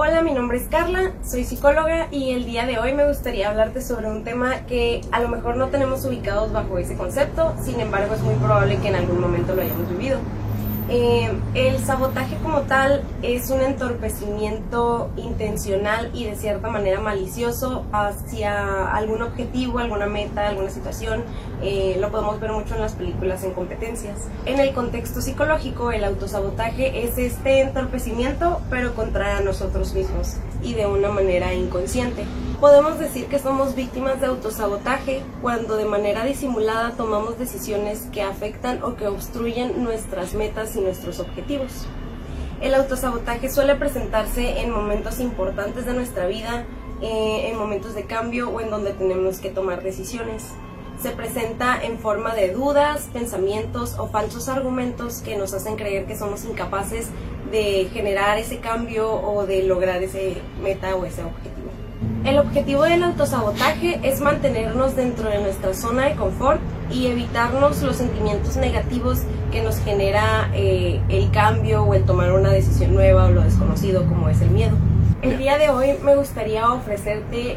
Hola, mi nombre es Carla, soy psicóloga y el día de hoy me gustaría hablarte sobre un tema que a lo mejor no tenemos ubicados bajo ese concepto, sin embargo es muy probable que en algún momento lo hayamos vivido. Eh, el sabotaje como tal es un entorpecimiento intencional y de cierta manera malicioso hacia algún objetivo, alguna meta, alguna situación. Eh, lo podemos ver mucho en las películas en competencias. En el contexto psicológico, el autosabotaje es este entorpecimiento, pero contra nosotros mismos y de una manera inconsciente. Podemos decir que somos víctimas de autosabotaje cuando de manera disimulada tomamos decisiones que afectan o que obstruyen nuestras metas nuestros objetivos. El autosabotaje suele presentarse en momentos importantes de nuestra vida, eh, en momentos de cambio o en donde tenemos que tomar decisiones. Se presenta en forma de dudas, pensamientos o falsos argumentos que nos hacen creer que somos incapaces de generar ese cambio o de lograr ese meta o ese objetivo. El objetivo del autosabotaje es mantenernos dentro de nuestra zona de confort y evitarnos los sentimientos negativos que nos genera eh, el cambio o el tomar una decisión nueva o lo desconocido como es el miedo. El día de hoy me gustaría ofrecerte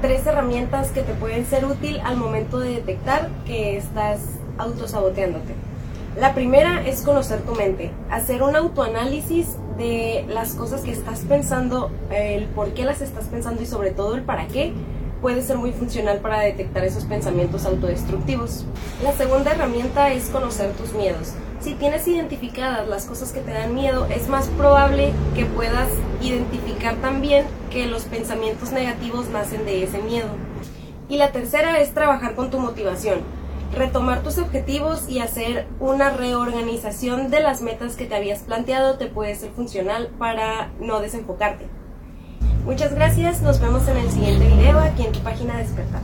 tres herramientas que te pueden ser útil al momento de detectar que estás autosaboteándote. La primera es conocer tu mente, hacer un autoanálisis de las cosas que estás pensando, el por qué las estás pensando y sobre todo el para qué puede ser muy funcional para detectar esos pensamientos autodestructivos. La segunda herramienta es conocer tus miedos. Si tienes identificadas las cosas que te dan miedo, es más probable que puedas identificar también que los pensamientos negativos nacen de ese miedo. Y la tercera es trabajar con tu motivación retomar tus objetivos y hacer una reorganización de las metas que te habías planteado te puede ser funcional para no desenfocarte. Muchas gracias, nos vemos en el siguiente video aquí en tu página Despertar.